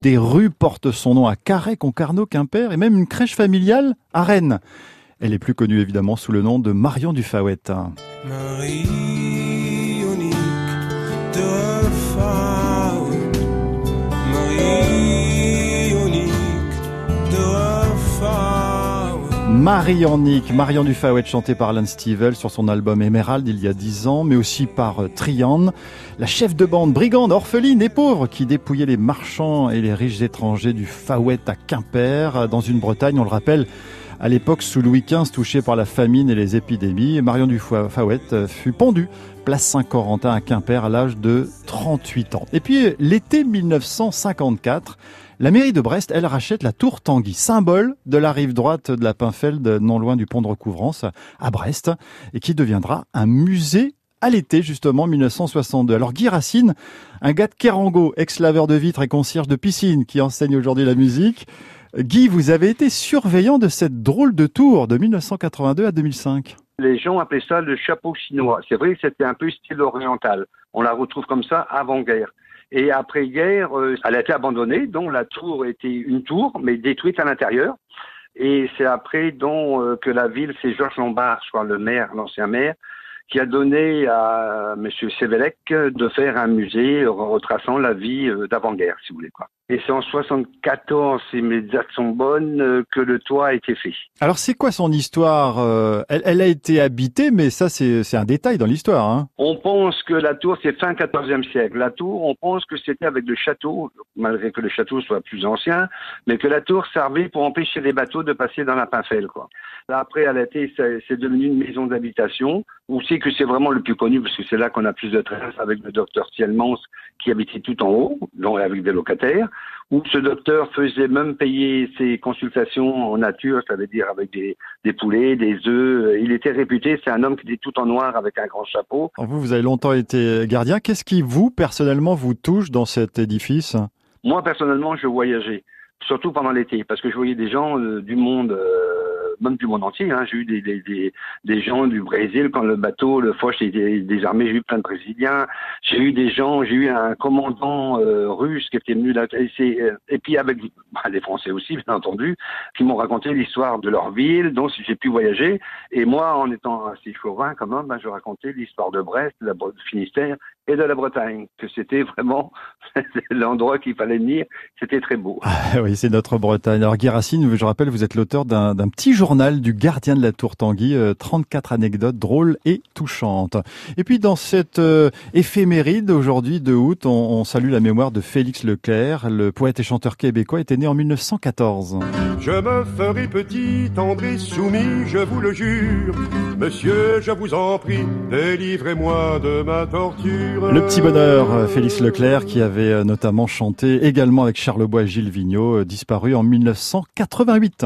Des rues portent son nom à Carhaix, Concarneau, Quimper et même une crèche familiale à Rennes. Elle est plus connue évidemment sous le nom de Marion Dufawet. Marie Faout. Marie Ornick, Marion Dufawet chantée par Alan Stivell sur son album Emerald il y a dix ans, mais aussi par euh, Trian, la chef de bande brigande, orpheline et pauvre qui dépouillait les marchands et les riches étrangers du Fawet à Quimper, dans une Bretagne, on le rappelle, à l'époque, sous Louis XV, touché par la famine et les épidémies, Marion Dufawet euh, fut pendue place Saint-Corentin à Quimper à l'âge de 38 ans. Et puis, l'été 1954, la mairie de Brest, elle rachète la tour Tanguy, symbole de la rive droite de la Pinfeld, non loin du pont de recouvrance, à Brest, et qui deviendra un musée à l'été, justement, 1962. Alors, Guy Racine, un gars de Kerango, ex-laveur de vitres et concierge de piscine, qui enseigne aujourd'hui la musique, Guy, vous avez été surveillant de cette drôle de tour de 1982 à 2005. Les gens appelaient ça le chapeau chinois. C'est vrai que c'était un peu style oriental. On la retrouve comme ça avant-guerre. Et après-guerre, euh, elle a été abandonnée, donc la tour était une tour, mais détruite à l'intérieur. Et c'est après donc euh, que la ville, c'est Georges Lombard, crois, le maire, l'ancien maire, qui a donné à M. Sévélec de faire un musée retraçant la vie euh, d'avant-guerre, si vous voulez. quoi. Et c'est en 74, si mes dates sont bonnes, euh, que le toit a été fait. Alors c'est quoi son histoire euh, elle, elle, a été habitée, mais ça c'est un détail dans l'histoire. Hein on pense que la tour, c'est fin 14e siècle. La tour, on pense que c'était avec le château, malgré que le château soit plus ancien, mais que la tour servait pour empêcher les bateaux de passer dans la Pinfelle. Quoi. Après, elle a été, c'est devenu une maison d'habitation. On sait que c'est vraiment le plus connu parce que c'est là qu'on a plus de traces avec le docteur Thielmans qui habitait tout en haut, donc avec des locataires où ce docteur faisait même payer ses consultations en nature, ça veut dire avec des, des poulets, des œufs. Il était réputé, c'est un homme qui était tout en noir avec un grand chapeau. Vous, vous avez longtemps été gardien. Qu'est-ce qui, vous, personnellement, vous touche dans cet édifice? Moi, personnellement, je voyageais, surtout pendant l'été, parce que je voyais des gens euh, du monde... Euh, même du monde entier. Hein. J'ai eu des, des, des, des, gens du Brésil quand le bateau, le Foch était désarmé. J'ai eu plein de Brésiliens. J'ai eu des gens, j'ai eu un commandant euh, russe qui était venu là. Et, euh, puis avec bah, des Français aussi, bien entendu, qui m'ont raconté l'histoire de leur ville, dont j'ai pu voyager. Et moi, en étant assez chauvin quand même, ben, je racontais l'histoire de Brest, de la Finistère et de la Bretagne. Que c'était vraiment l'endroit qu'il fallait venir. C'était très beau. Ah, oui, c'est notre Bretagne. Alors Guy Racine, je rappelle, vous êtes l'auteur d'un petit journal du gardien de la Tour Tanguy, 34 euh, anecdotes drôles et touchantes. Et puis dans cette euh, éphéméride aujourd'hui de août, on, on, salue la mémoire de Félix Leclerc, le poète et chanteur québécois, était né en 1914. Je me ferai petit, tendre et soumis, je vous le jure. Monsieur, je vous en prie, délivrez-moi de ma torture. Le petit bonheur, euh, Félix Leclerc, qui avait notamment chanté également avec Charles Bois et Gilles Vigneault, disparu en 1988.